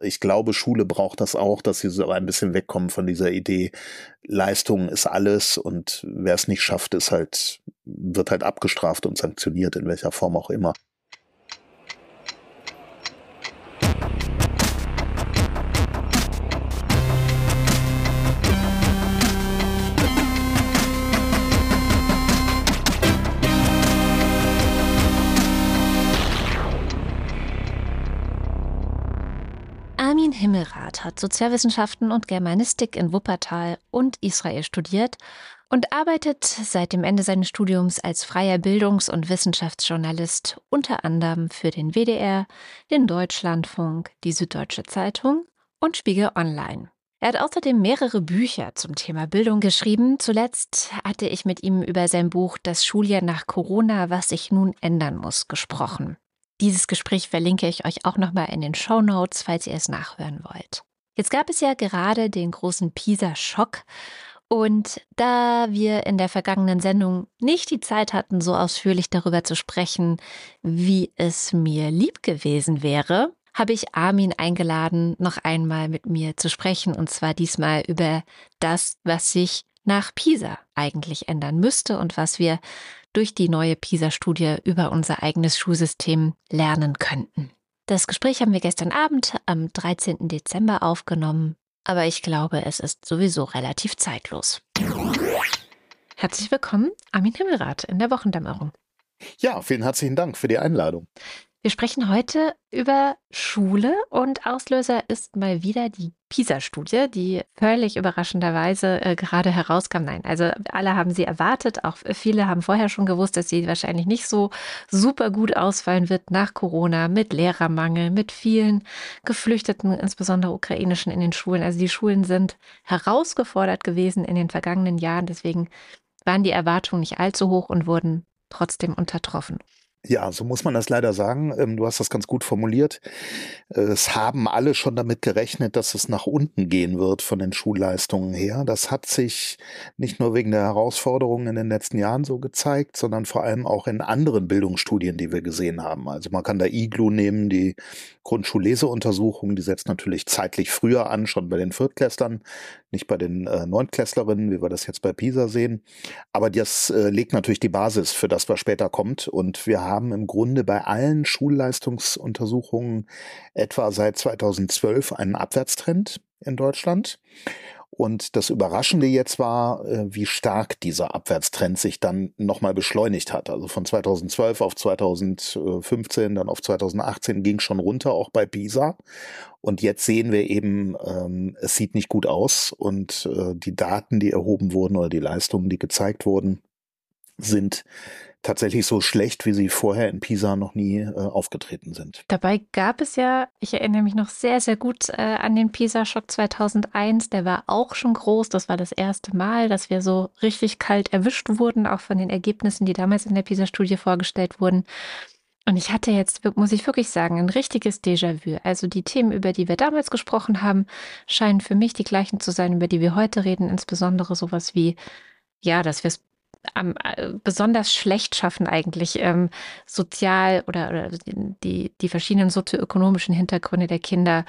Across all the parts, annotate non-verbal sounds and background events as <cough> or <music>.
Ich glaube, Schule braucht das auch, dass sie so ein bisschen wegkommen von dieser Idee, Leistung ist alles und wer es nicht schafft, ist halt, wird halt abgestraft und sanktioniert, in welcher Form auch immer. Himmelrath hat Sozialwissenschaften und Germanistik in Wuppertal und Israel studiert und arbeitet seit dem Ende seines Studiums als freier Bildungs- und Wissenschaftsjournalist unter anderem für den WDR, den Deutschlandfunk, die Süddeutsche Zeitung und Spiegel Online. Er hat außerdem mehrere Bücher zum Thema Bildung geschrieben. Zuletzt hatte ich mit ihm über sein Buch Das Schuljahr nach Corona, was sich nun ändern muss, gesprochen. Dieses Gespräch verlinke ich euch auch nochmal in den Show Notes, falls ihr es nachhören wollt. Jetzt gab es ja gerade den großen PISA-Schock. Und da wir in der vergangenen Sendung nicht die Zeit hatten, so ausführlich darüber zu sprechen, wie es mir lieb gewesen wäre, habe ich Armin eingeladen, noch einmal mit mir zu sprechen, und zwar diesmal über das, was sich nach Pisa eigentlich ändern müsste und was wir durch die neue PISA-Studie über unser eigenes Schulsystem lernen könnten. Das Gespräch haben wir gestern Abend am 13. Dezember aufgenommen, aber ich glaube, es ist sowieso relativ zeitlos. Herzlich willkommen, Armin Himmelrath in der Wochendämmerung. Ja, vielen herzlichen Dank für die Einladung. Wir sprechen heute über Schule und Auslöser ist mal wieder die PISA-Studie, die völlig überraschenderweise äh, gerade herauskam. Nein, also alle haben sie erwartet, auch viele haben vorher schon gewusst, dass sie wahrscheinlich nicht so super gut ausfallen wird nach Corona mit Lehrermangel, mit vielen Geflüchteten, insbesondere ukrainischen in den Schulen. Also die Schulen sind herausgefordert gewesen in den vergangenen Jahren, deswegen waren die Erwartungen nicht allzu hoch und wurden trotzdem untertroffen. Ja, so muss man das leider sagen. Ähm, du hast das ganz gut formuliert. Es haben alle schon damit gerechnet, dass es nach unten gehen wird von den Schulleistungen her. Das hat sich nicht nur wegen der Herausforderungen in den letzten Jahren so gezeigt, sondern vor allem auch in anderen Bildungsstudien, die wir gesehen haben. Also man kann da IGLU nehmen, die Grundschulleseuntersuchung, die setzt natürlich zeitlich früher an, schon bei den Viertklässlern, nicht bei den äh, Neuntklässlerinnen, wie wir das jetzt bei PISA sehen. Aber das äh, legt natürlich die Basis für das, was später kommt. Und wir im Grunde bei allen Schulleistungsuntersuchungen etwa seit 2012 einen Abwärtstrend in Deutschland. Und das Überraschende jetzt war, äh, wie stark dieser Abwärtstrend sich dann nochmal beschleunigt hat. Also von 2012 auf 2015, dann auf 2018 ging schon runter, auch bei PISA. Und jetzt sehen wir eben, ähm, es sieht nicht gut aus und äh, die Daten, die erhoben wurden oder die Leistungen, die gezeigt wurden, sind tatsächlich so schlecht, wie sie vorher in Pisa noch nie äh, aufgetreten sind. Dabei gab es ja, ich erinnere mich noch sehr, sehr gut äh, an den Pisa-Schock 2001. Der war auch schon groß. Das war das erste Mal, dass wir so richtig kalt erwischt wurden, auch von den Ergebnissen, die damals in der Pisa-Studie vorgestellt wurden. Und ich hatte jetzt, muss ich wirklich sagen, ein richtiges Déjà-vu. Also die Themen, über die wir damals gesprochen haben, scheinen für mich die gleichen zu sein, über die wir heute reden, insbesondere sowas wie ja, dass wir es am, äh, besonders schlecht schaffen, eigentlich ähm, sozial oder, oder die, die verschiedenen sozioökonomischen Hintergründe der Kinder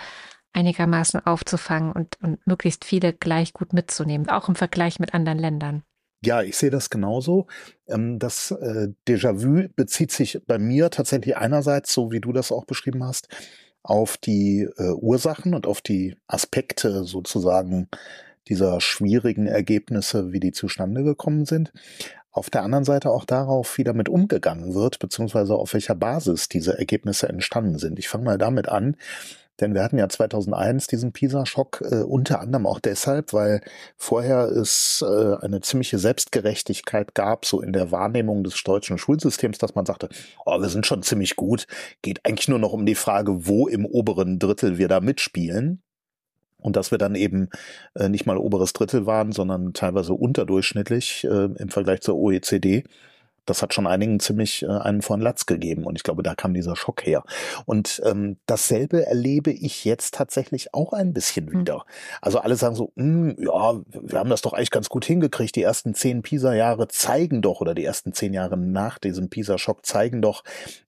einigermaßen aufzufangen und, und möglichst viele gleich gut mitzunehmen, auch im Vergleich mit anderen Ländern. Ja, ich sehe das genauso. Ähm, das äh, Déjà-vu bezieht sich bei mir tatsächlich einerseits, so wie du das auch beschrieben hast, auf die äh, Ursachen und auf die Aspekte sozusagen dieser schwierigen Ergebnisse, wie die zustande gekommen sind. Auf der anderen Seite auch darauf, wie damit umgegangen wird, beziehungsweise auf welcher Basis diese Ergebnisse entstanden sind. Ich fange mal damit an, denn wir hatten ja 2001 diesen PISA-Schock äh, unter anderem auch deshalb, weil vorher es äh, eine ziemliche Selbstgerechtigkeit gab, so in der Wahrnehmung des deutschen Schulsystems, dass man sagte, oh, wir sind schon ziemlich gut, geht eigentlich nur noch um die Frage, wo im oberen Drittel wir da mitspielen. Und dass wir dann eben äh, nicht mal oberes Drittel waren, sondern teilweise unterdurchschnittlich äh, im Vergleich zur OECD. Das hat schon einigen ziemlich äh, einen von Latz gegeben und ich glaube, da kam dieser Schock her. Und ähm, dasselbe erlebe ich jetzt tatsächlich auch ein bisschen hm. wieder. Also alle sagen so, hm, ja, wir haben das doch eigentlich ganz gut hingekriegt. Die ersten zehn PISA-Jahre zeigen doch oder die ersten zehn Jahre nach diesem PISA-Schock zeigen doch,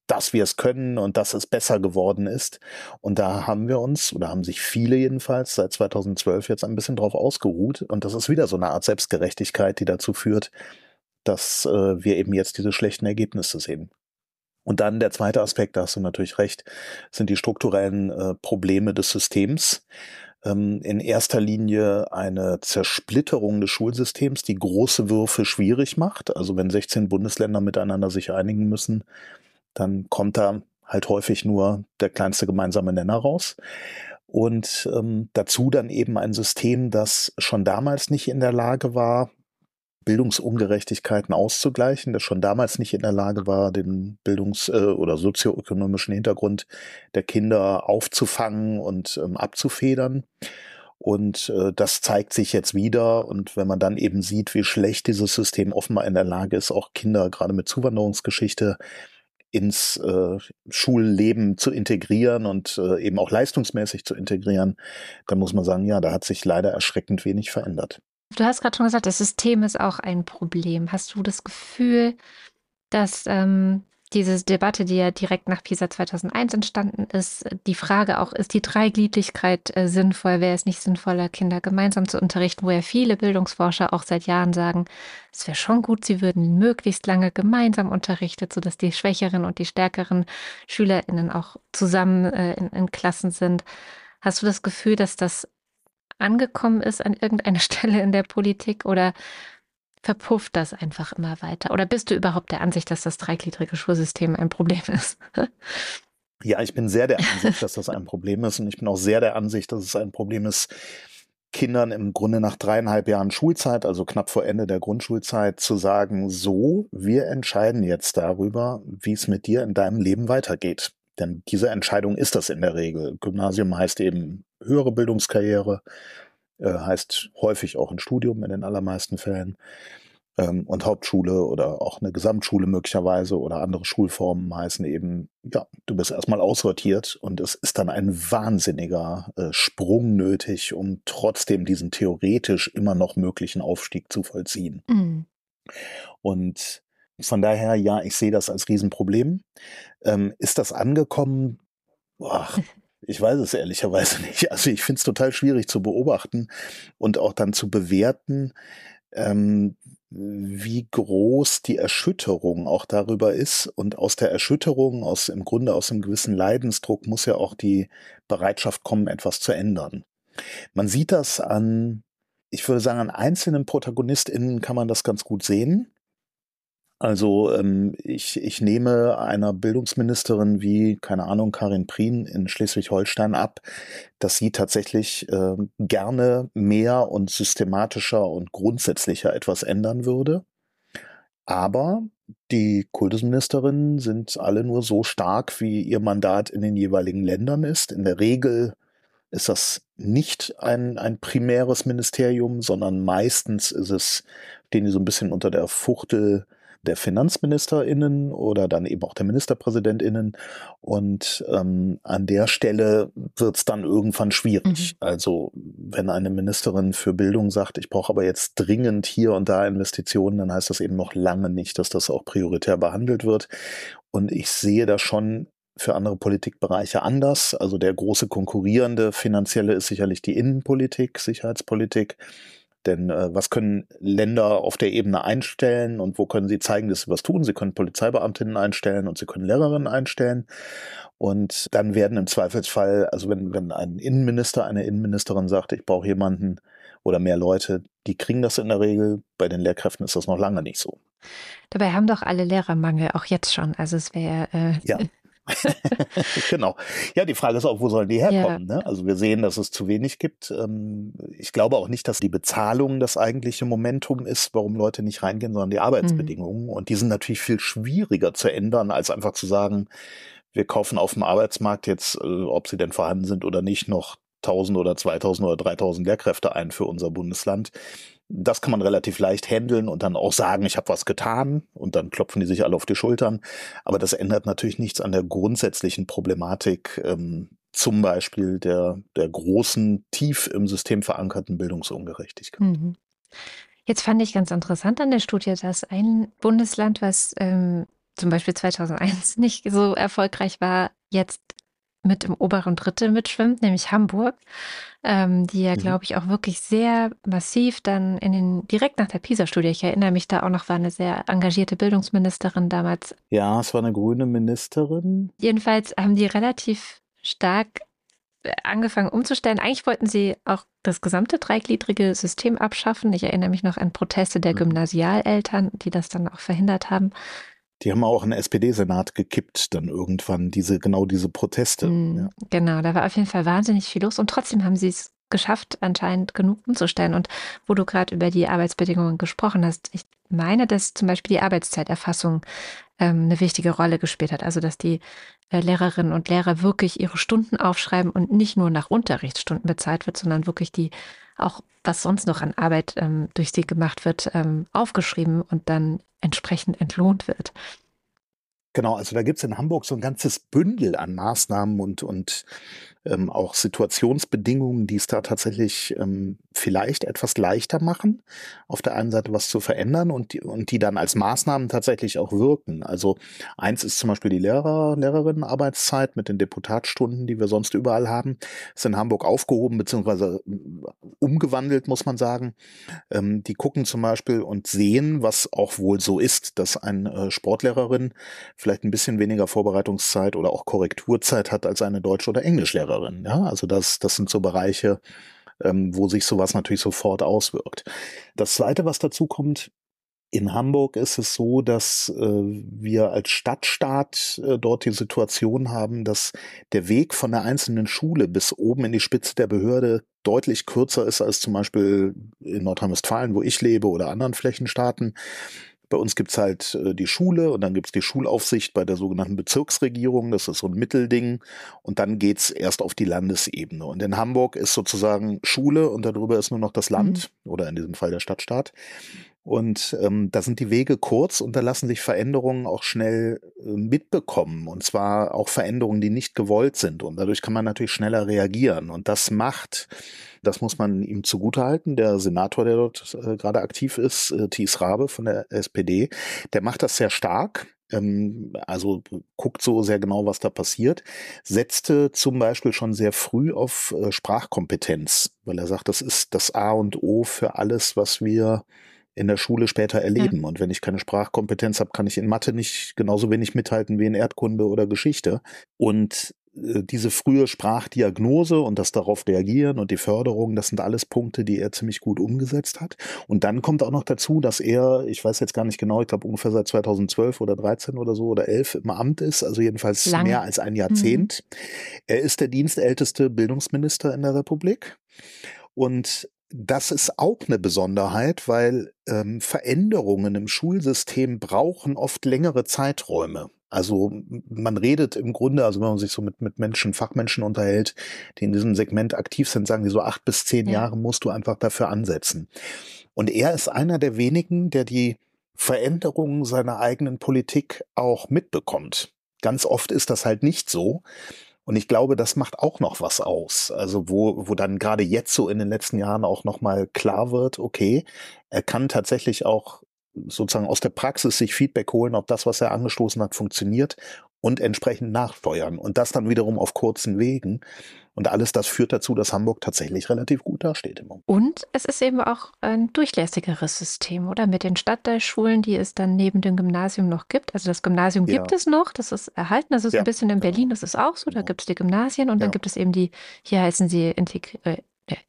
dass wir es können und dass es besser geworden ist. Und da haben wir uns, oder haben sich viele jedenfalls seit 2012 jetzt ein bisschen drauf ausgeruht. Und das ist wieder so eine Art Selbstgerechtigkeit, die dazu führt, dass äh, wir eben jetzt diese schlechten Ergebnisse sehen. Und dann der zweite Aspekt, da hast du natürlich recht, sind die strukturellen äh, Probleme des Systems. Ähm, in erster Linie eine Zersplitterung des Schulsystems, die große Würfe schwierig macht. Also wenn 16 Bundesländer miteinander sich einigen müssen, dann kommt da halt häufig nur der kleinste gemeinsame Nenner raus. Und ähm, dazu dann eben ein System, das schon damals nicht in der Lage war, Bildungsungerechtigkeiten auszugleichen, das schon damals nicht in der Lage war, den Bildungs- äh, oder sozioökonomischen Hintergrund der Kinder aufzufangen und ähm, abzufedern. Und äh, das zeigt sich jetzt wieder. Und wenn man dann eben sieht, wie schlecht dieses System offenbar in der Lage ist, auch Kinder gerade mit Zuwanderungsgeschichte ins äh, Schulleben zu integrieren und äh, eben auch leistungsmäßig zu integrieren, dann muss man sagen, ja, da hat sich leider erschreckend wenig verändert. Du hast gerade schon gesagt, das System ist auch ein Problem. Hast du das Gefühl, dass ähm, diese Debatte, die ja direkt nach PISA 2001 entstanden ist, die Frage auch, ist die Dreigliedrigkeit äh, sinnvoll? Wäre es nicht sinnvoller, Kinder gemeinsam zu unterrichten, wo ja viele Bildungsforscher auch seit Jahren sagen, es wäre schon gut, sie würden möglichst lange gemeinsam unterrichtet, sodass die schwächeren und die stärkeren SchülerInnen auch zusammen äh, in, in Klassen sind. Hast du das Gefühl, dass das angekommen ist an irgendeiner <laughs> Stelle in der Politik oder verpufft das einfach immer weiter? Oder bist du überhaupt der Ansicht, dass das dreigliedrige Schulsystem ein Problem ist? <laughs> ja, ich bin sehr der Ansicht, dass das ein Problem ist und ich bin auch sehr der Ansicht, dass es ein Problem ist, Kindern im Grunde nach dreieinhalb Jahren Schulzeit, also knapp vor Ende der Grundschulzeit, zu sagen, so, wir entscheiden jetzt darüber, wie es mit dir in deinem Leben weitergeht. Denn diese Entscheidung ist das in der Regel. Gymnasium heißt eben höhere Bildungskarriere, äh, heißt häufig auch ein Studium in den allermeisten Fällen. Ähm, und Hauptschule oder auch eine Gesamtschule möglicherweise oder andere Schulformen heißen eben, ja, du bist erstmal aussortiert und es ist dann ein wahnsinniger äh, Sprung nötig, um trotzdem diesen theoretisch immer noch möglichen Aufstieg zu vollziehen. Mhm. Und von daher, ja, ich sehe das als Riesenproblem. Ähm, ist das angekommen? Boah, ich weiß es ehrlicherweise <laughs> nicht. Also ich finde es total schwierig zu beobachten und auch dann zu bewerten, ähm, wie groß die Erschütterung auch darüber ist. Und aus der Erschütterung, aus im Grunde aus einem gewissen Leidensdruck, muss ja auch die Bereitschaft kommen, etwas zu ändern. Man sieht das an, ich würde sagen, an einzelnen ProtagonistInnen kann man das ganz gut sehen. Also ähm, ich, ich nehme einer Bildungsministerin wie, keine Ahnung, Karin Prien in Schleswig-Holstein ab, dass sie tatsächlich äh, gerne mehr und systematischer und grundsätzlicher etwas ändern würde. Aber die Kultusministerinnen sind alle nur so stark, wie ihr Mandat in den jeweiligen Ländern ist. In der Regel ist das nicht ein, ein primäres Ministerium, sondern meistens ist es, stehen die so ein bisschen unter der Fuchtel der FinanzministerInnen oder dann eben auch der MinisterpräsidentInnen. Und ähm, an der Stelle wird es dann irgendwann schwierig. Mhm. Also wenn eine Ministerin für Bildung sagt, ich brauche aber jetzt dringend hier und da Investitionen, dann heißt das eben noch lange nicht, dass das auch prioritär behandelt wird. Und ich sehe da schon für andere Politikbereiche anders. Also der große konkurrierende finanzielle ist sicherlich die Innenpolitik, Sicherheitspolitik. Denn äh, was können Länder auf der Ebene einstellen und wo können sie zeigen, dass sie was tun? Sie können Polizeibeamtinnen einstellen und sie können Lehrerinnen einstellen. Und dann werden im Zweifelsfall, also wenn, wenn ein Innenminister, eine Innenministerin sagt, ich brauche jemanden oder mehr Leute, die kriegen das in der Regel. Bei den Lehrkräften ist das noch lange nicht so. Dabei haben doch alle Lehrermangel, auch jetzt schon. Also es wäre äh, ja. <laughs> <laughs> genau. Ja, die Frage ist auch, wo sollen die herkommen? Ja. Ne? Also wir sehen, dass es zu wenig gibt. Ähm, ich glaube auch nicht, dass die Bezahlung das eigentliche Momentum ist, warum Leute nicht reingehen, sondern die Arbeitsbedingungen. Mhm. Und die sind natürlich viel schwieriger zu ändern, als einfach zu sagen, wir kaufen auf dem Arbeitsmarkt jetzt, äh, ob sie denn vorhanden sind oder nicht, noch 1000 oder 2000 oder 3000 Lehrkräfte ein für unser Bundesland. Das kann man relativ leicht handeln und dann auch sagen, ich habe was getan und dann klopfen die sich alle auf die Schultern. Aber das ändert natürlich nichts an der grundsätzlichen Problematik, ähm, zum Beispiel der, der großen, tief im System verankerten Bildungsungerechtigkeit. Mhm. Jetzt fand ich ganz interessant an der Studie, dass ein Bundesland, was ähm, zum Beispiel 2001 nicht so erfolgreich war, jetzt mit im oberen Drittel mitschwimmt, nämlich Hamburg, ähm, die ja, mhm. glaube ich, auch wirklich sehr massiv dann in den, direkt nach der PISA-Studie, ich erinnere mich da auch noch, war eine sehr engagierte Bildungsministerin damals. Ja, es war eine grüne Ministerin. Jedenfalls haben die relativ stark äh, angefangen umzustellen. Eigentlich wollten sie auch das gesamte dreigliedrige System abschaffen. Ich erinnere mich noch an Proteste der mhm. Gymnasialeltern, die das dann auch verhindert haben. Die haben auch einen SPD-Senat gekippt, dann irgendwann, diese, genau diese Proteste. Mhm, ja. Genau, da war auf jeden Fall wahnsinnig viel los und trotzdem haben sie es geschafft, anscheinend genug umzustellen. Und wo du gerade über die Arbeitsbedingungen gesprochen hast, ich meine, dass zum Beispiel die Arbeitszeiterfassung ähm, eine wichtige Rolle gespielt hat. Also, dass die äh, Lehrerinnen und Lehrer wirklich ihre Stunden aufschreiben und nicht nur nach Unterrichtsstunden bezahlt wird, sondern wirklich die auch, was sonst noch an Arbeit ähm, durch sie gemacht wird, ähm, aufgeschrieben und dann entsprechend entlohnt wird. Genau, also da gibt es in Hamburg so ein ganzes Bündel an Maßnahmen und, und ähm, auch Situationsbedingungen, die es da tatsächlich ähm, vielleicht etwas leichter machen, auf der einen Seite was zu verändern und die, und die dann als Maßnahmen tatsächlich auch wirken. Also eins ist zum Beispiel die Lehrer, Lehrerinnenarbeitszeit mit den Deputatstunden, die wir sonst überall haben, ist in Hamburg aufgehoben beziehungsweise äh, umgewandelt, muss man sagen. Ähm, die gucken zum Beispiel und sehen, was auch wohl so ist, dass eine äh, Sportlehrerin vielleicht ein bisschen weniger Vorbereitungszeit oder auch Korrekturzeit hat als eine Deutsch- oder Englischlehrerin. Ja, also das, das sind so Bereiche, ähm, wo sich sowas natürlich sofort auswirkt. Das zweite, was dazu kommt, in Hamburg ist es so, dass äh, wir als Stadtstaat äh, dort die Situation haben, dass der Weg von der einzelnen Schule bis oben in die Spitze der Behörde deutlich kürzer ist als zum Beispiel in Nordrhein-Westfalen, wo ich lebe, oder anderen Flächenstaaten. Bei uns gibt's halt äh, die Schule und dann gibt's die Schulaufsicht bei der sogenannten Bezirksregierung. Das ist so ein Mittelding. Und dann geht's erst auf die Landesebene. Und in Hamburg ist sozusagen Schule und darüber ist nur noch das Land mhm. oder in diesem Fall der Stadtstaat. Und ähm, da sind die Wege kurz und da lassen sich Veränderungen auch schnell äh, mitbekommen. Und zwar auch Veränderungen, die nicht gewollt sind. Und dadurch kann man natürlich schneller reagieren. Und das macht das muss man ihm zugutehalten. Der Senator, der dort äh, gerade aktiv ist, äh, Thies Rabe von der SPD, der macht das sehr stark ähm, also guckt so sehr genau, was da passiert, setzte zum Beispiel schon sehr früh auf äh, Sprachkompetenz, weil er sagt, das ist das A und O für alles, was wir in der Schule später erleben. Ja. Und wenn ich keine Sprachkompetenz habe, kann ich in Mathe nicht genauso wenig mithalten wie in Erdkunde oder Geschichte. Und äh, diese frühe Sprachdiagnose und das darauf reagieren und die Förderung, das sind alles Punkte, die er ziemlich gut umgesetzt hat. Und dann kommt auch noch dazu, dass er, ich weiß jetzt gar nicht genau, ich glaube ungefähr seit 2012 oder 13 oder so oder 11 im Amt ist, also jedenfalls Lang. mehr als ein Jahrzehnt. Mhm. Er ist der dienstälteste Bildungsminister in der Republik. Und das ist auch eine Besonderheit, weil ähm, Veränderungen im Schulsystem brauchen oft längere Zeiträume. Also man redet im Grunde, also wenn man sich so mit, mit Menschen, Fachmenschen unterhält, die in diesem Segment aktiv sind, sagen die so acht bis zehn ja. Jahre musst du einfach dafür ansetzen. Und er ist einer der wenigen, der die Veränderungen seiner eigenen Politik auch mitbekommt. Ganz oft ist das halt nicht so. Und ich glaube, das macht auch noch was aus. Also wo, wo dann gerade jetzt so in den letzten Jahren auch nochmal klar wird, okay, er kann tatsächlich auch sozusagen aus der Praxis sich Feedback holen, ob das, was er angestoßen hat, funktioniert und entsprechend nachsteuern. Und das dann wiederum auf kurzen Wegen. Und alles das führt dazu, dass Hamburg tatsächlich relativ gut dasteht im Moment. Und es ist eben auch ein durchlässigeres System, oder? Mit den Stadtteilschulen, die es dann neben dem Gymnasium noch gibt. Also das Gymnasium ja. gibt es noch, das ist erhalten. Das ist ja, ein bisschen in. Berlin, das ist auch so. Da genau. gibt es die Gymnasien und dann gibt es eben die, hier heißen sie Integ äh,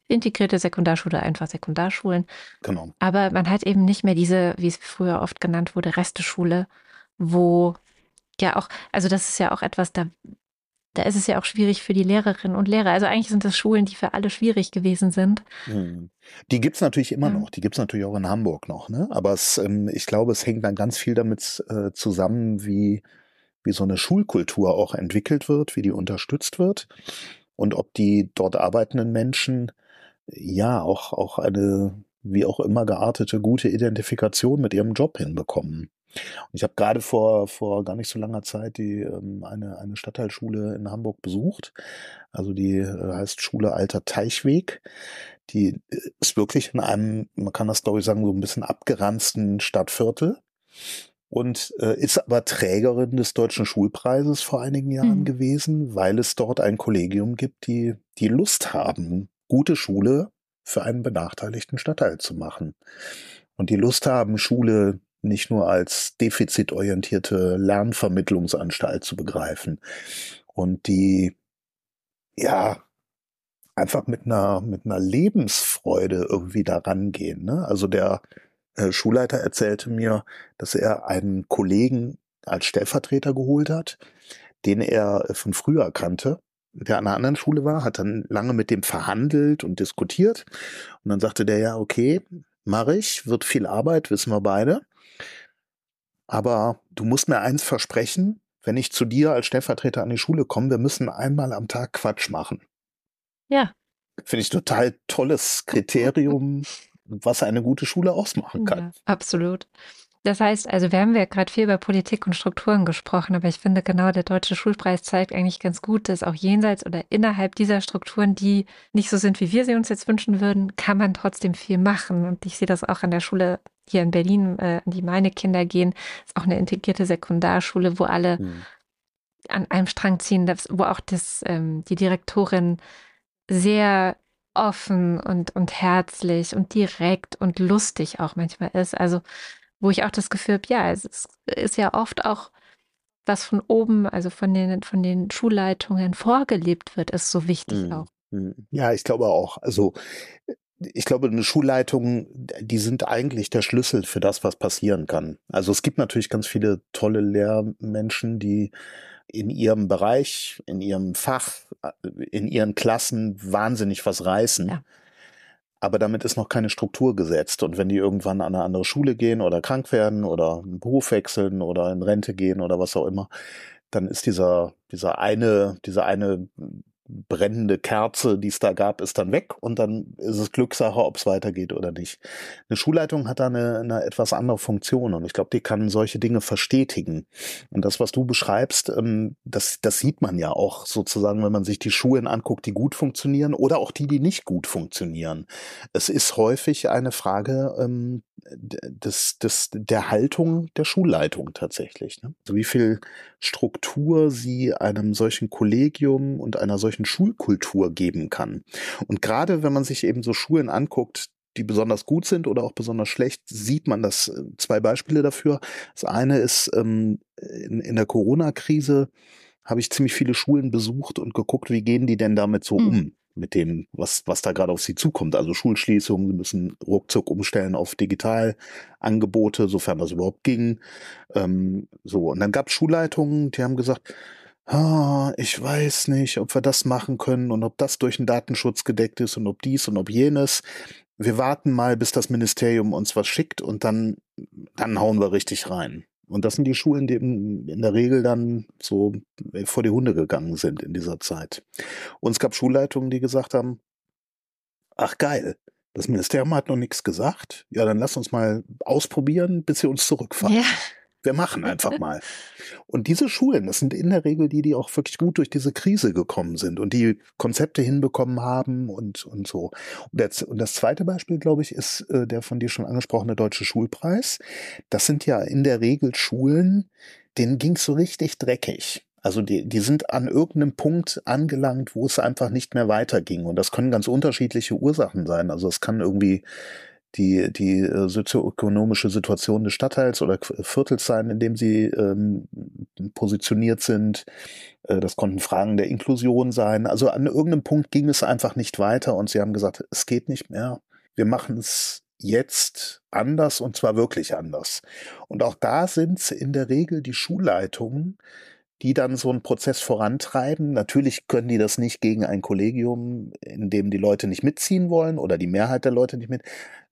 integrierte Sekundarschule, einfach Sekundarschulen. Genau. Aber man hat eben nicht mehr diese, wie es früher oft genannt wurde, Resteschule, wo ja auch, also das ist ja auch etwas, da, da ist es ja auch schwierig für die Lehrerinnen und Lehrer. Also eigentlich sind das Schulen, die für alle schwierig gewesen sind. Hm. Die gibt's natürlich immer ja. noch. Die gibt's natürlich auch in Hamburg noch. Ne? Aber es, ähm, ich glaube, es hängt dann ganz viel damit äh, zusammen, wie, wie so eine Schulkultur auch entwickelt wird, wie die unterstützt wird. und ob die dort arbeitenden Menschen ja auch, auch eine wie auch immer geartete gute Identifikation mit ihrem Job hinbekommen. Und ich habe gerade vor, vor gar nicht so langer Zeit die, ähm, eine, eine Stadtteilschule in Hamburg besucht. Also die äh, heißt Schule Alter Teichweg. Die äh, ist wirklich in einem, man kann das glaube ich sagen, so ein bisschen abgeranzten Stadtviertel und äh, ist aber Trägerin des Deutschen Schulpreises vor einigen Jahren mhm. gewesen, weil es dort ein Kollegium gibt, die, die Lust haben, gute Schule für einen benachteiligten Stadtteil zu machen. Und die Lust haben, Schule nicht nur als defizitorientierte Lernvermittlungsanstalt zu begreifen. Und die, ja, einfach mit einer, mit einer Lebensfreude irgendwie daran gehen. Ne? Also der, äh, Schulleiter erzählte mir, dass er einen Kollegen als Stellvertreter geholt hat, den er von früher kannte, der an einer anderen Schule war, hat dann lange mit dem verhandelt und diskutiert. Und dann sagte der ja, okay, mache ich, wird viel Arbeit, wissen wir beide. Aber du musst mir eins versprechen, wenn ich zu dir als Stellvertreter an die Schule komme, wir müssen einmal am Tag Quatsch machen. Ja. Finde ich total tolles Kriterium <laughs> was eine gute Schule ausmachen kann. Ja, absolut. Das heißt, also wir haben ja gerade viel über Politik und Strukturen gesprochen, aber ich finde genau der Deutsche Schulpreis zeigt eigentlich ganz gut, dass auch jenseits oder innerhalb dieser Strukturen, die nicht so sind, wie wir sie uns jetzt wünschen würden, kann man trotzdem viel machen. Und ich sehe das auch an der Schule hier in Berlin, äh, an die meine Kinder gehen, ist auch eine integrierte Sekundarschule, wo alle hm. an einem Strang ziehen, wo auch das, ähm, die Direktorin sehr offen und, und herzlich und direkt und lustig auch manchmal ist. Also, wo ich auch das Gefühl habe, ja, es ist, ist ja oft auch was von oben, also von den, von den Schulleitungen vorgelebt wird, ist so wichtig mhm. auch. Mhm. Ja, ich glaube auch. Also ich glaube, eine Schulleitung, die sind eigentlich der Schlüssel für das, was passieren kann. Also es gibt natürlich ganz viele tolle Lehrmenschen, die in ihrem Bereich, in ihrem Fach, in ihren Klassen wahnsinnig was reißen. Ja. Aber damit ist noch keine Struktur gesetzt. Und wenn die irgendwann an eine andere Schule gehen oder krank werden oder einen Beruf wechseln oder in Rente gehen oder was auch immer, dann ist dieser, dieser eine, dieser eine brennende Kerze, die es da gab, ist dann weg und dann ist es Glückssache, ob es weitergeht oder nicht. Eine Schulleitung hat da eine, eine etwas andere Funktion und ich glaube, die kann solche Dinge verstetigen. Und das, was du beschreibst, ähm, das, das sieht man ja auch sozusagen, wenn man sich die Schulen anguckt, die gut funktionieren oder auch die, die nicht gut funktionieren. Es ist häufig eine Frage ähm, des, des, der Haltung der Schulleitung tatsächlich. Ne? Also wie viel Struktur sie einem solchen Kollegium und einer solchen Schulkultur geben kann. Und gerade wenn man sich eben so Schulen anguckt, die besonders gut sind oder auch besonders schlecht, sieht man das. Äh, zwei Beispiele dafür. Das eine ist ähm, in, in der Corona-Krise habe ich ziemlich viele Schulen besucht und geguckt, wie gehen die denn damit so mhm. um, mit dem, was, was da gerade auf sie zukommt. Also Schulschließungen, sie müssen ruckzuck umstellen auf Digitalangebote, sofern das überhaupt ging. Ähm, so, und dann gab es Schulleitungen, die haben gesagt, ah, ich weiß nicht, ob wir das machen können und ob das durch den Datenschutz gedeckt ist und ob dies und ob jenes. Wir warten mal, bis das Ministerium uns was schickt und dann, dann hauen wir richtig rein. Und das sind die Schulen, die in der Regel dann so vor die Hunde gegangen sind in dieser Zeit. Und es gab Schulleitungen, die gesagt haben, ach geil, das Ministerium hat noch nichts gesagt. Ja, dann lass uns mal ausprobieren, bis sie uns zurückfahren. Ja. Wir machen <laughs> einfach mal. Und diese Schulen, das sind in der Regel die, die auch wirklich gut durch diese Krise gekommen sind und die Konzepte hinbekommen haben und, und so. Und, das, und das zweite Beispiel, glaube ich, ist äh, der von dir schon angesprochene Deutsche Schulpreis. Das sind ja in der Regel Schulen, denen ging's so richtig dreckig. Also die, die sind an irgendeinem Punkt angelangt, wo es einfach nicht mehr weiterging. Und das können ganz unterschiedliche Ursachen sein. Also es kann irgendwie die, die äh, sozioökonomische Situation des Stadtteils oder Viertels sein, in dem sie ähm, positioniert sind. Äh, das konnten Fragen der Inklusion sein. Also an irgendeinem Punkt ging es einfach nicht weiter und sie haben gesagt, es geht nicht mehr. Wir machen es jetzt anders und zwar wirklich anders. Und auch da sind es in der Regel die Schulleitungen, die dann so einen Prozess vorantreiben. Natürlich können die das nicht gegen ein Kollegium, in dem die Leute nicht mitziehen wollen oder die Mehrheit der Leute nicht mit.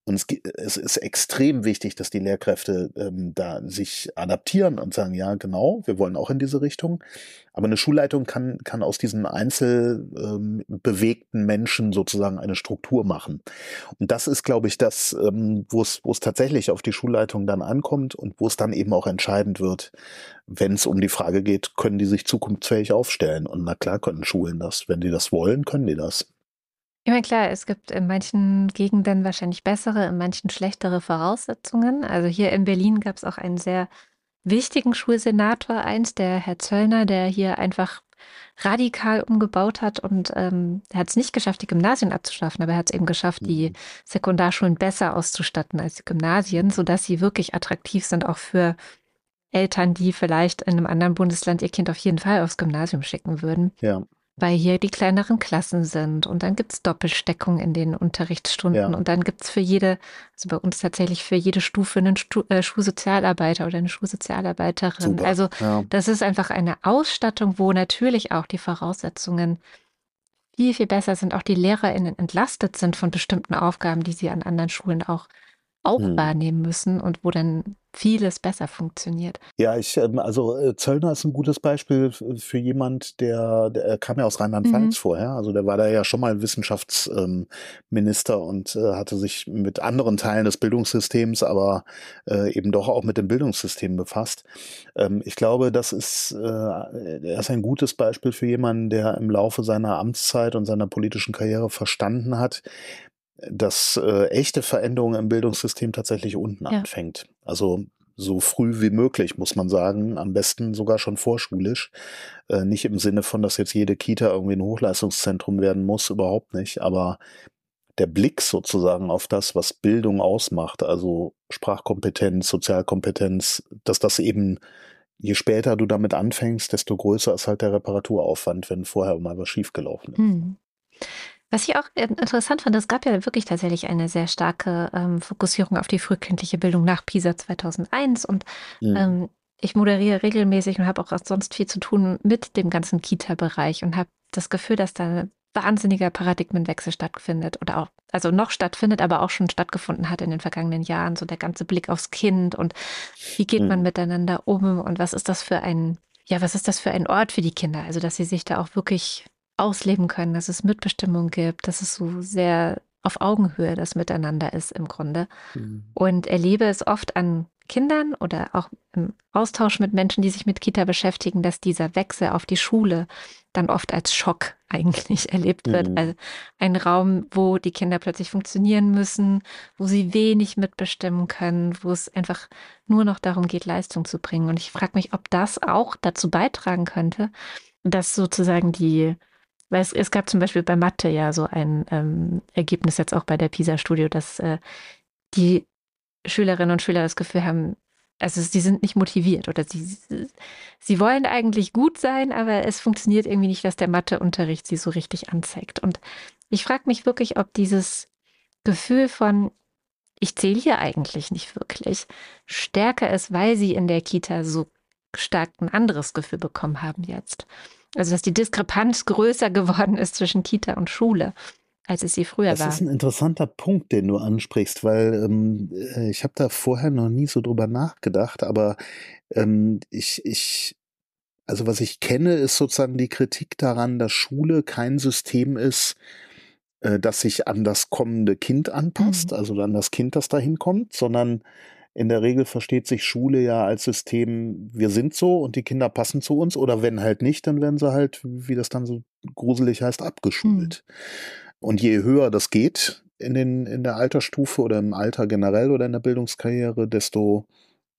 Und es, es, ist extrem wichtig, dass die Lehrkräfte ähm, da sich adaptieren und sagen, ja, genau, wir wollen auch in diese Richtung. Aber eine Schulleitung kann, kann aus diesen einzelbewegten ähm, Menschen sozusagen eine Struktur machen. Und das ist, glaube ich, das, ähm, wo es, wo es tatsächlich auf die Schulleitung dann ankommt und wo es dann eben auch entscheidend wird, wenn es um die Frage geht, können die sich zukunftsfähig aufstellen? Und na klar können Schulen das. Wenn die das wollen, können die das. Ich meine, klar, es gibt in manchen Gegenden wahrscheinlich bessere, in manchen schlechtere Voraussetzungen. Also hier in Berlin gab es auch einen sehr wichtigen Schulsenator einst, der Herr Zöllner, der hier einfach radikal umgebaut hat und ähm, hat es nicht geschafft, die Gymnasien abzuschaffen, aber er hat es eben geschafft, die mhm. Sekundarschulen besser auszustatten als die Gymnasien, sodass sie wirklich attraktiv sind, auch für Eltern, die vielleicht in einem anderen Bundesland ihr Kind auf jeden Fall aufs Gymnasium schicken würden. Ja weil hier die kleineren Klassen sind und dann gibt es Doppelsteckung in den Unterrichtsstunden ja. und dann gibt es für jede, also bei uns tatsächlich für jede Stufe einen Stu äh, Schulsozialarbeiter oder eine Schulsozialarbeiterin. Super. Also ja. das ist einfach eine Ausstattung, wo natürlich auch die Voraussetzungen viel, viel besser sind, auch die LehrerInnen entlastet sind von bestimmten Aufgaben, die sie an anderen Schulen auch auch hm. wahrnehmen müssen und wo dann vieles besser funktioniert. Ja, ich, ähm, also äh, Zöllner ist ein gutes Beispiel für jemand, der, der kam ja aus Rheinland-Pfalz mhm. vorher, also der war da ja schon mal Wissenschaftsminister ähm, und äh, hatte sich mit anderen Teilen des Bildungssystems, aber äh, eben doch auch mit dem Bildungssystem befasst. Ähm, ich glaube, das ist, er ist ein gutes Beispiel für jemanden, der im Laufe seiner Amtszeit und seiner politischen Karriere verstanden hat, dass äh, echte Veränderung im Bildungssystem tatsächlich unten ja. anfängt. Also so früh wie möglich, muss man sagen. Am besten sogar schon vorschulisch. Äh, nicht im Sinne von, dass jetzt jede Kita irgendwie ein Hochleistungszentrum werden muss, überhaupt nicht. Aber der Blick sozusagen auf das, was Bildung ausmacht, also Sprachkompetenz, Sozialkompetenz, dass das eben, je später du damit anfängst, desto größer ist halt der Reparaturaufwand, wenn vorher mal was schiefgelaufen ist. Hm. Was ich auch interessant fand, es gab ja wirklich tatsächlich eine sehr starke ähm, Fokussierung auf die frühkindliche Bildung nach PISA 2001 und mhm. ähm, ich moderiere regelmäßig und habe auch sonst viel zu tun mit dem ganzen Kita-Bereich und habe das Gefühl, dass da ein wahnsinniger Paradigmenwechsel stattfindet oder auch, also noch stattfindet, aber auch schon stattgefunden hat in den vergangenen Jahren. So der ganze Blick aufs Kind und wie geht mhm. man miteinander um und was ist das für ein, ja, was ist das für ein Ort für die Kinder? Also, dass sie sich da auch wirklich ausleben können, dass es Mitbestimmung gibt, dass es so sehr auf Augenhöhe das Miteinander ist im Grunde. Mhm. Und erlebe es oft an Kindern oder auch im Austausch mit Menschen, die sich mit Kita beschäftigen, dass dieser Wechsel auf die Schule dann oft als Schock <laughs> eigentlich erlebt wird. Mhm. Also ein Raum, wo die Kinder plötzlich funktionieren müssen, wo sie wenig mitbestimmen können, wo es einfach nur noch darum geht, Leistung zu bringen. Und ich frage mich, ob das auch dazu beitragen könnte, dass sozusagen die weil es, es gab zum Beispiel bei Mathe ja so ein ähm, Ergebnis jetzt auch bei der PISA-Studie, dass äh, die Schülerinnen und Schüler das Gefühl haben, also sie sind nicht motiviert oder sie, sie wollen eigentlich gut sein, aber es funktioniert irgendwie nicht, dass der Matheunterricht sie so richtig anzeigt. Und ich frage mich wirklich, ob dieses Gefühl von, ich zähle hier eigentlich nicht wirklich, stärker ist, weil sie in der Kita so stark ein anderes Gefühl bekommen haben jetzt. Also dass die Diskrepanz größer geworden ist zwischen Kita und Schule, als es sie früher das war. Das ist ein interessanter Punkt, den du ansprichst, weil ähm, äh, ich habe da vorher noch nie so drüber nachgedacht, aber ähm, ich, ich, also was ich kenne, ist sozusagen die Kritik daran, dass Schule kein System ist, äh, das sich an das kommende Kind anpasst, mhm. also an das Kind, das dahin kommt, sondern in der Regel versteht sich Schule ja als System, wir sind so und die Kinder passen zu uns oder wenn halt nicht, dann werden sie halt, wie das dann so gruselig heißt, abgeschult. Mhm. Und je höher das geht in, den, in der Altersstufe oder im Alter generell oder in der Bildungskarriere, desto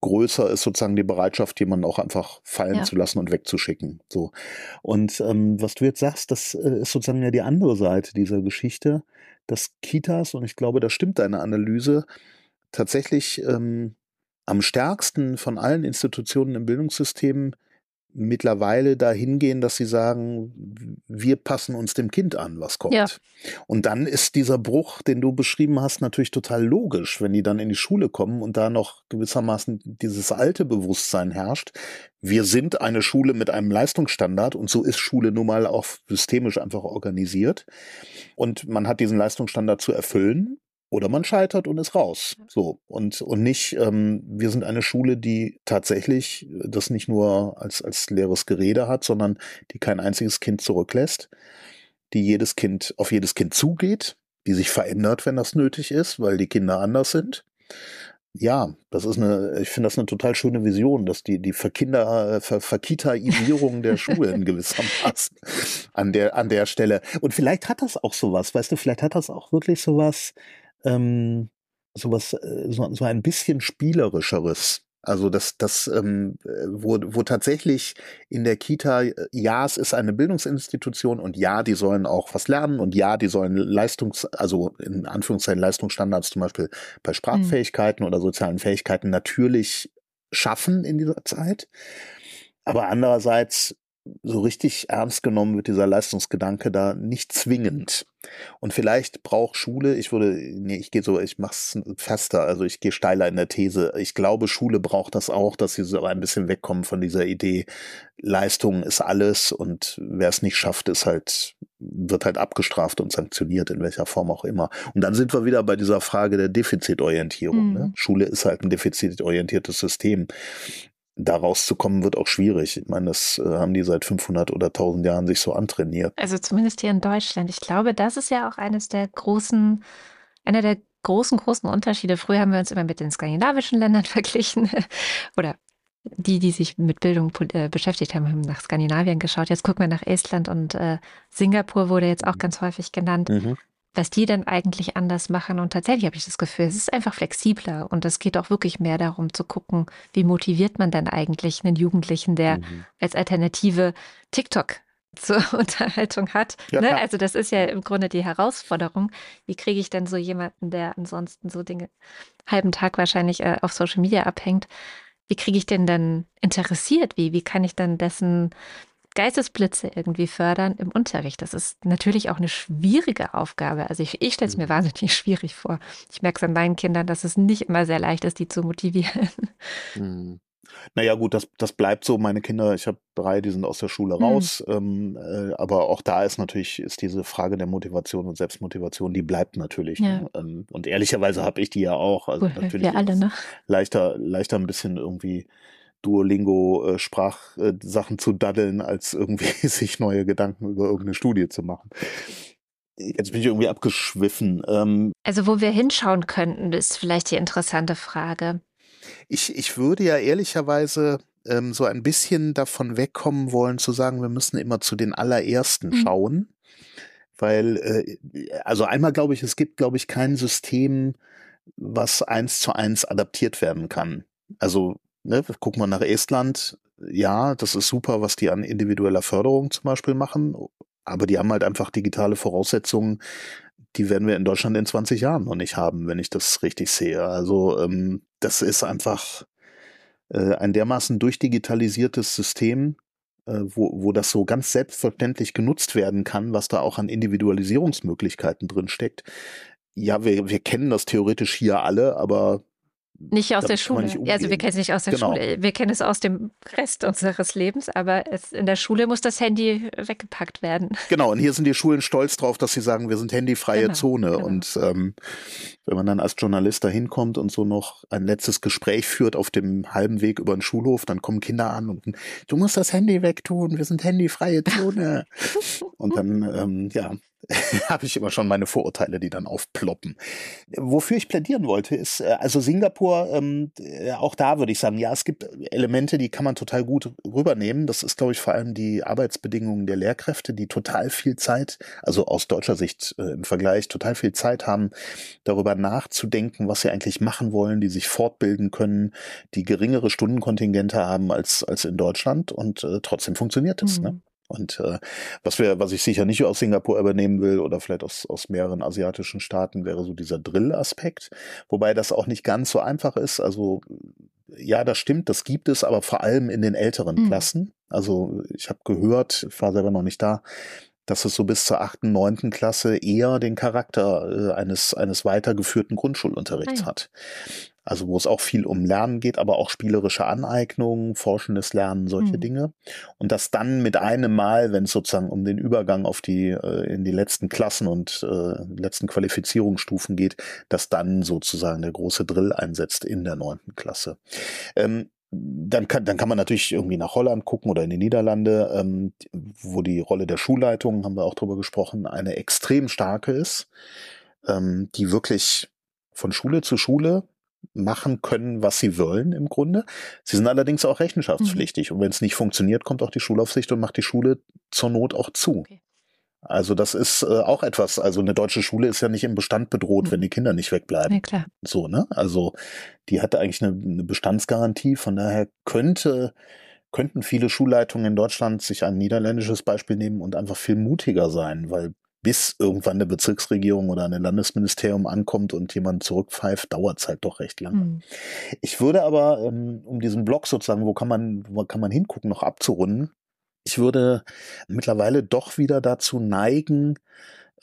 größer ist sozusagen die Bereitschaft, jemanden auch einfach fallen ja. zu lassen und wegzuschicken. So. Und ähm, was du jetzt sagst, das äh, ist sozusagen ja die andere Seite dieser Geschichte, dass Kitas, und ich glaube, da stimmt deine Analyse, tatsächlich ähm, am stärksten von allen Institutionen im Bildungssystem mittlerweile dahin gehen, dass sie sagen, wir passen uns dem Kind an, was kommt. Ja. Und dann ist dieser Bruch, den du beschrieben hast, natürlich total logisch, wenn die dann in die Schule kommen und da noch gewissermaßen dieses alte Bewusstsein herrscht. Wir sind eine Schule mit einem Leistungsstandard und so ist Schule nun mal auch systemisch einfach organisiert. Und man hat diesen Leistungsstandard zu erfüllen oder man scheitert und ist raus. So. Und, und nicht, ähm, wir sind eine Schule, die tatsächlich das nicht nur als, als leeres Gerede hat, sondern die kein einziges Kind zurücklässt, die jedes Kind, auf jedes Kind zugeht, die sich verändert, wenn das nötig ist, weil die Kinder anders sind. Ja, das ist eine, ich finde das eine total schöne Vision, dass die, die Verkinder, Ver, Verkitaisierung der Schulen gewissermaßen <laughs> an der, an der Stelle. Und vielleicht hat das auch sowas, weißt du, vielleicht hat das auch wirklich sowas, ähm, sowas, äh, so, so ein bisschen spielerischeres. Also das, das, ähm, wo, wo tatsächlich in der Kita, äh, ja, es ist eine Bildungsinstitution und ja, die sollen auch was lernen und ja, die sollen Leistungs, also in Anführungszeichen Leistungsstandards zum Beispiel bei mhm. Sprachfähigkeiten mhm. oder sozialen Fähigkeiten natürlich schaffen in dieser Zeit. Aber andererseits so richtig ernst genommen wird dieser Leistungsgedanke da nicht zwingend. Und vielleicht braucht Schule, ich würde, nee, ich gehe so, ich mach's fester, also ich gehe steiler in der These. Ich glaube, Schule braucht das auch, dass sie so ein bisschen wegkommen von dieser Idee, Leistung ist alles und wer es nicht schafft, ist halt, wird halt abgestraft und sanktioniert, in welcher Form auch immer. Und dann sind wir wieder bei dieser Frage der Defizitorientierung. Mhm. Ne? Schule ist halt ein defizitorientiertes System da rauszukommen wird auch schwierig. Ich meine, das äh, haben die seit 500 oder 1000 Jahren sich so antrainiert. Also zumindest hier in Deutschland. Ich glaube, das ist ja auch eines der großen, einer der großen, großen Unterschiede. Früher haben wir uns immer mit den skandinavischen Ländern <laughs> verglichen oder die, die sich mit Bildung äh, beschäftigt haben, haben nach Skandinavien geschaut. Jetzt gucken wir nach Estland und äh, Singapur wurde jetzt auch mhm. ganz häufig genannt. Mhm was die dann eigentlich anders machen. Und tatsächlich habe ich das Gefühl, es ist einfach flexibler und es geht auch wirklich mehr darum zu gucken, wie motiviert man dann eigentlich einen Jugendlichen, der mhm. als Alternative TikTok <laughs> zur Unterhaltung hat. Ja, ne? Also das ist ja im Grunde die Herausforderung. Wie kriege ich denn so jemanden, der ansonsten so Dinge halben Tag wahrscheinlich äh, auf Social Media abhängt, wie kriege ich den dann interessiert? Wie, wie kann ich dann dessen Geistesblitze irgendwie fördern im Unterricht. Das ist natürlich auch eine schwierige Aufgabe. Also ich, ich stelle es mir mhm. wahnsinnig <laughs> schwierig vor. Ich merke es an meinen Kindern, dass es nicht immer sehr leicht ist, die zu motivieren. Mhm. Naja, gut, das, das bleibt so. Meine Kinder, ich habe drei, die sind aus der Schule mhm. raus. Mhm. Ähm, äh, aber auch da ist natürlich, ist diese Frage der Motivation und Selbstmotivation, die bleibt natürlich. Ja. Ne? Ähm, und ehrlicherweise habe ich die ja auch. Also Gut, natürlich wir alle, ne? leichter, leichter ein bisschen irgendwie Duolingo-Sprachsachen äh, zu daddeln, als irgendwie <laughs> sich neue Gedanken über irgendeine Studie zu machen. Jetzt bin ich irgendwie abgeschwiffen. Ähm, also wo wir hinschauen könnten, ist vielleicht die interessante Frage. Ich, ich würde ja ehrlicherweise ähm, so ein bisschen davon wegkommen wollen, zu sagen, wir müssen immer zu den allerersten mhm. schauen. Weil, äh, also einmal glaube ich, es gibt, glaube ich, kein System, was eins zu eins adaptiert werden kann. Also ne, gucken wir nach Estland, ja, das ist super, was die an individueller Förderung zum Beispiel machen, aber die haben halt einfach digitale Voraussetzungen, die werden wir in Deutschland in 20 Jahren noch nicht haben, wenn ich das richtig sehe. Also ähm, das ist einfach äh, ein dermaßen durchdigitalisiertes System, äh, wo, wo das so ganz selbstverständlich genutzt werden kann, was da auch an Individualisierungsmöglichkeiten drin steckt. Ja, wir, wir kennen das theoretisch hier alle, aber nicht aus der Schule. Also wir kennen es nicht aus der genau. Schule. Wir kennen es aus dem Rest unseres Lebens, aber es, in der Schule muss das Handy weggepackt werden. Genau, und hier sind die Schulen stolz drauf, dass sie sagen, wir sind handyfreie genau, Zone. Genau. Und ähm, wenn man dann als Journalist da hinkommt und so noch ein letztes Gespräch führt auf dem halben Weg über den Schulhof, dann kommen Kinder an und du musst das Handy wegtun, wir sind handyfreie Zone. <laughs> und dann, ähm, ja, <laughs> habe ich immer schon meine Vorurteile, die dann aufploppen. Wofür ich plädieren wollte, ist, äh, also Singapur, ähm, äh, auch da würde ich sagen, ja, es gibt Elemente, die kann man total gut rübernehmen. Das ist, glaube ich, vor allem die Arbeitsbedingungen der Lehrkräfte, die total viel Zeit, also aus deutscher Sicht äh, im Vergleich, total viel Zeit haben, darüber nachzudenken, was sie eigentlich machen wollen, die sich fortbilden können, die geringere Stundenkontingente haben als, als in Deutschland und äh, trotzdem funktioniert es. Ne? Mhm. Ne? Und äh, was wir, was ich sicher nicht aus Singapur übernehmen will oder vielleicht aus, aus mehreren asiatischen Staaten, wäre so dieser Drill-Aspekt, wobei das auch nicht ganz so einfach ist. Also ja, das stimmt, das gibt es, aber vor allem in den älteren mhm. Klassen. Also ich habe gehört, ich war selber noch nicht da, dass es so bis zur achten, neunten Klasse eher den Charakter äh, eines, eines weitergeführten Grundschulunterrichts ah, ja. hat. Also wo es auch viel um Lernen geht, aber auch spielerische Aneignung, forschendes Lernen, solche mhm. Dinge. Und das dann mit einem Mal, wenn es sozusagen um den Übergang auf die äh, in die letzten Klassen und äh, letzten Qualifizierungsstufen geht, dass dann sozusagen der große Drill einsetzt in der neunten Klasse. Ähm, dann kann, dann kann man natürlich irgendwie nach Holland gucken oder in die Niederlande, ähm, wo die Rolle der Schulleitung, haben wir auch drüber gesprochen, eine extrem starke ist, ähm, die wirklich von Schule zu Schule machen können, was sie wollen im Grunde. Sie sind allerdings auch rechenschaftspflichtig mhm. und wenn es nicht funktioniert, kommt auch die Schulaufsicht und macht die Schule zur Not auch zu. Okay. Also das ist äh, auch etwas, also eine deutsche Schule ist ja nicht im Bestand bedroht, mhm. wenn die Kinder nicht wegbleiben. Ja, klar. So, ne? Also die hatte eigentlich eine, eine Bestandsgarantie, von daher könnte könnten viele Schulleitungen in Deutschland sich ein niederländisches Beispiel nehmen und einfach viel mutiger sein, weil bis irgendwann eine Bezirksregierung oder ein Landesministerium ankommt und jemand zurückpfeift, dauert es halt doch recht lange. Mhm. Ich würde aber, ähm, um diesen Blog sozusagen, wo kann man, wo kann man hingucken, noch abzurunden, ich würde mittlerweile doch wieder dazu neigen,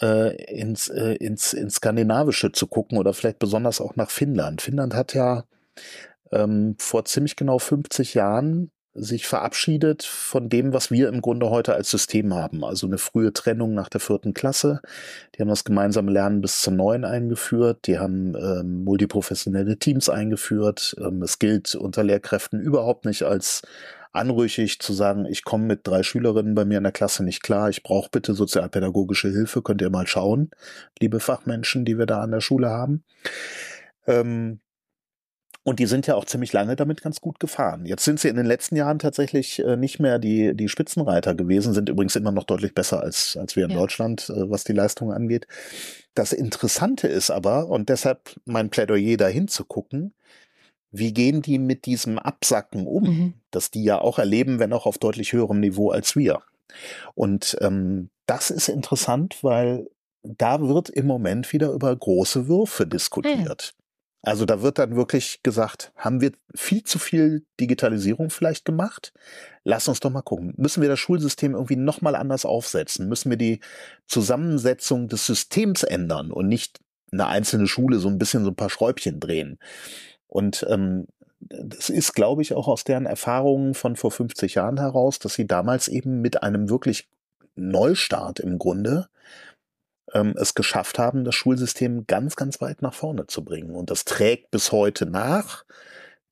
äh, ins, äh, ins, ins Skandinavische zu gucken oder vielleicht besonders auch nach Finnland. Finnland hat ja ähm, vor ziemlich genau 50 Jahren sich verabschiedet von dem, was wir im Grunde heute als System haben. Also eine frühe Trennung nach der vierten Klasse. Die haben das gemeinsame Lernen bis zur neun eingeführt. Die haben ähm, multiprofessionelle Teams eingeführt. Ähm, es gilt unter Lehrkräften überhaupt nicht als anrüchig zu sagen, ich komme mit drei Schülerinnen bei mir in der Klasse nicht klar, ich brauche bitte sozialpädagogische Hilfe, könnt ihr mal schauen, liebe Fachmenschen, die wir da an der Schule haben. Ähm, und die sind ja auch ziemlich lange damit ganz gut gefahren. Jetzt sind sie in den letzten Jahren tatsächlich äh, nicht mehr die, die Spitzenreiter gewesen, sind übrigens immer noch deutlich besser als, als wir in ja. Deutschland, äh, was die Leistung angeht. Das Interessante ist aber, und deshalb mein Plädoyer dahin zu gucken, wie gehen die mit diesem Absacken um, mhm. dass die ja auch erleben, wenn auch auf deutlich höherem Niveau als wir. Und ähm, das ist interessant, weil da wird im Moment wieder über große Würfe diskutiert. Also da wird dann wirklich gesagt, haben wir viel zu viel Digitalisierung vielleicht gemacht? Lass uns doch mal gucken. Müssen wir das Schulsystem irgendwie nochmal anders aufsetzen? Müssen wir die Zusammensetzung des Systems ändern und nicht eine einzelne Schule so ein bisschen so ein paar Schräubchen drehen? Und ähm, das ist, glaube ich, auch aus deren Erfahrungen von vor 50 Jahren heraus, dass sie damals eben mit einem wirklich Neustart im Grunde ähm, es geschafft haben, das Schulsystem ganz, ganz weit nach vorne zu bringen. Und das trägt bis heute nach.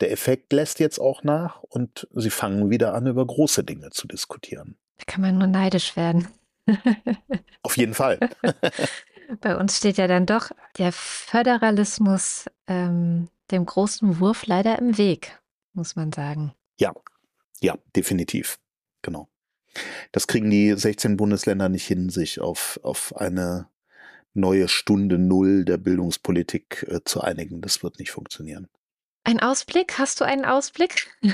Der Effekt lässt jetzt auch nach und sie fangen wieder an, über große Dinge zu diskutieren. Da kann man nur neidisch werden. <laughs> Auf jeden Fall. <laughs> Bei uns steht ja dann doch der Föderalismus ähm, dem großen Wurf leider im Weg, muss man sagen. Ja, ja, definitiv. Genau. Das kriegen die 16 Bundesländer nicht hin, sich auf, auf eine neue Stunde Null der Bildungspolitik äh, zu einigen. Das wird nicht funktionieren. Ein Ausblick? Hast du einen Ausblick? <laughs>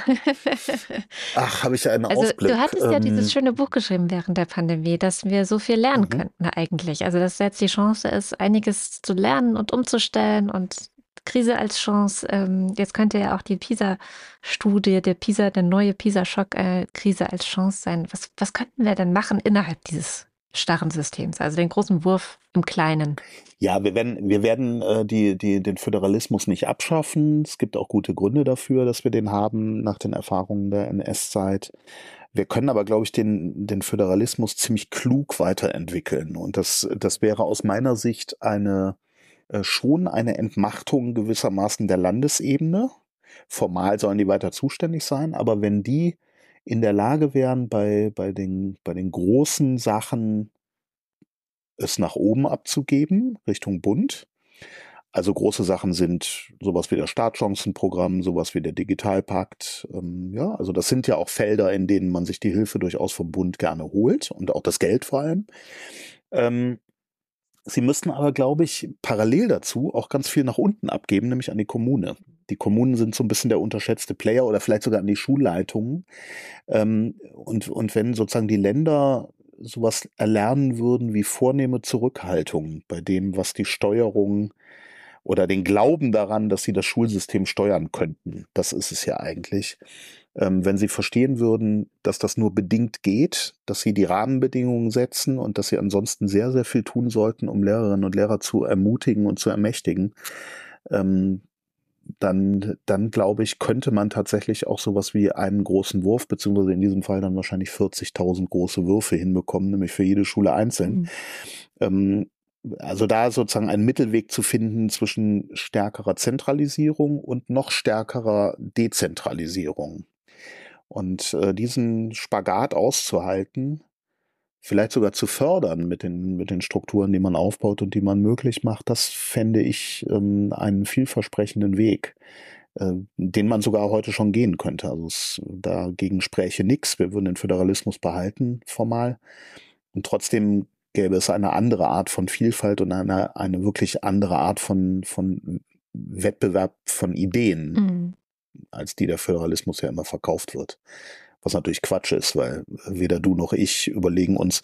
Ach, habe ich einen also, Ausblick? Du hattest ähm, ja dieses schöne Buch geschrieben während der Pandemie, dass wir so viel lernen mhm. könnten eigentlich. Also dass jetzt die Chance ist, einiges zu lernen und umzustellen und Krise als Chance. Ähm, jetzt könnte ja auch die PISA-Studie, der PISA, der neue PISA-Schock, äh, Krise als Chance sein. Was, was könnten wir denn machen innerhalb dieses starren Systems, also den großen Wurf im Kleinen? Ja, wir werden, wir werden äh, die, die, den Föderalismus nicht abschaffen. Es gibt auch gute Gründe dafür, dass wir den haben nach den Erfahrungen der NS-Zeit. Wir können aber, glaube ich, den, den Föderalismus ziemlich klug weiterentwickeln. Und das, das wäre aus meiner Sicht eine schon eine Entmachtung gewissermaßen der Landesebene. Formal sollen die weiter zuständig sein, aber wenn die in der Lage wären, bei, bei, den, bei den großen Sachen es nach oben abzugeben, Richtung Bund. Also große Sachen sind sowas wie das Startchancenprogramm, sowas wie der Digitalpakt. Ähm, ja, also das sind ja auch Felder, in denen man sich die Hilfe durchaus vom Bund gerne holt und auch das Geld vor allem. Ähm, Sie müssten aber, glaube ich, parallel dazu auch ganz viel nach unten abgeben, nämlich an die Kommune. Die Kommunen sind so ein bisschen der unterschätzte Player oder vielleicht sogar an die Schulleitungen. Ähm, und, und wenn sozusagen die Länder sowas erlernen würden wie vornehme Zurückhaltung bei dem, was die Steuerung oder den Glauben daran, dass sie das Schulsystem steuern könnten, das ist es ja eigentlich, wenn sie verstehen würden, dass das nur bedingt geht, dass sie die Rahmenbedingungen setzen und dass sie ansonsten sehr, sehr viel tun sollten, um Lehrerinnen und Lehrer zu ermutigen und zu ermächtigen, ähm, dann, dann glaube ich, könnte man tatsächlich auch sowas wie einen großen Wurf, beziehungsweise in diesem Fall dann wahrscheinlich 40.000 große Würfe hinbekommen, nämlich für jede Schule einzeln. Mhm. Ähm, also da sozusagen einen Mittelweg zu finden zwischen stärkerer Zentralisierung und noch stärkerer Dezentralisierung. Und äh, diesen Spagat auszuhalten, vielleicht sogar zu fördern mit den, mit den Strukturen, die man aufbaut und die man möglich macht, das fände ich ähm, einen vielversprechenden Weg, äh, den man sogar heute schon gehen könnte. Also es, dagegen spräche nichts. Wir würden den Föderalismus behalten, formal. Und trotzdem gäbe es eine andere Art von Vielfalt und eine, eine wirklich andere Art von, von Wettbewerb von Ideen, mhm. Als die der Föderalismus ja immer verkauft wird. Was natürlich Quatsch ist, weil weder du noch ich überlegen uns,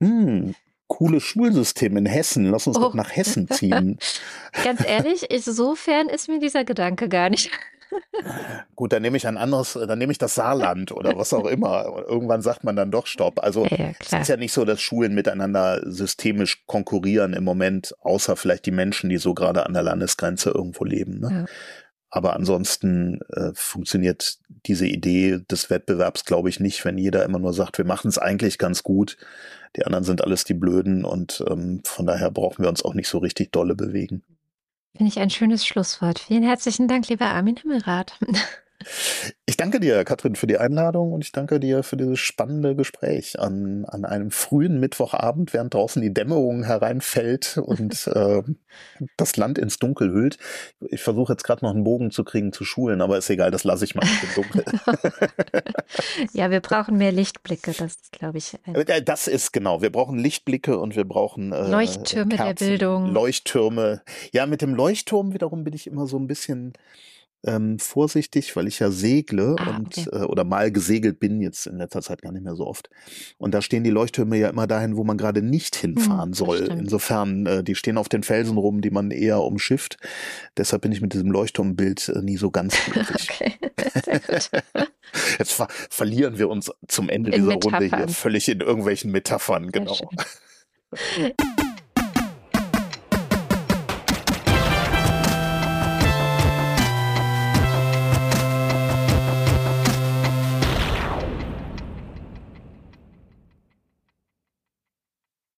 hm, cooles Schulsystem in Hessen, lass uns oh. doch nach Hessen <laughs> ziehen. Ganz ehrlich, insofern ist mir dieser Gedanke gar nicht. <laughs> Gut, dann nehme ich ein anderes, dann nehme ich das Saarland oder was auch immer. Irgendwann sagt man dann doch Stopp. Also ja, es ist ja nicht so, dass Schulen miteinander systemisch konkurrieren im Moment, außer vielleicht die Menschen, die so gerade an der Landesgrenze irgendwo leben. Ne? Ja. Aber ansonsten äh, funktioniert diese Idee des Wettbewerbs, glaube ich, nicht, wenn jeder immer nur sagt, wir machen es eigentlich ganz gut, die anderen sind alles die Blöden und ähm, von daher brauchen wir uns auch nicht so richtig dolle bewegen. Finde ich ein schönes Schlusswort. Vielen herzlichen Dank, lieber Armin Himmelrath. <laughs> Ich danke dir, Katrin, für die Einladung und ich danke dir für dieses spannende Gespräch an, an einem frühen Mittwochabend, während draußen die Dämmerung hereinfällt und <laughs> äh, das Land ins Dunkel hüllt. Ich versuche jetzt gerade noch einen Bogen zu kriegen zu Schulen, aber ist egal, das lasse ich mal im Dunkel. <laughs> ja, wir brauchen mehr Lichtblicke, das ist, glaube ich. Äh, das ist genau, wir brauchen Lichtblicke und wir brauchen äh, Leuchttürme Kerzen, der Bildung. Leuchttürme. Ja, mit dem Leuchtturm wiederum bin ich immer so ein bisschen ähm, vorsichtig, weil ich ja segle ah, und okay. äh, oder mal gesegelt bin, jetzt in letzter Zeit gar nicht mehr so oft. Und da stehen die Leuchttürme ja immer dahin, wo man gerade nicht hinfahren hm, soll. Stimmt. Insofern, äh, die stehen auf den Felsen rum, die man eher umschifft. Deshalb bin ich mit diesem Leuchtturmbild äh, nie so ganz <laughs> glücklich. <laughs> Jetzt ver verlieren wir uns zum Ende in dieser Metaphern. Runde hier völlig in irgendwelchen Metaphern, genau. <laughs>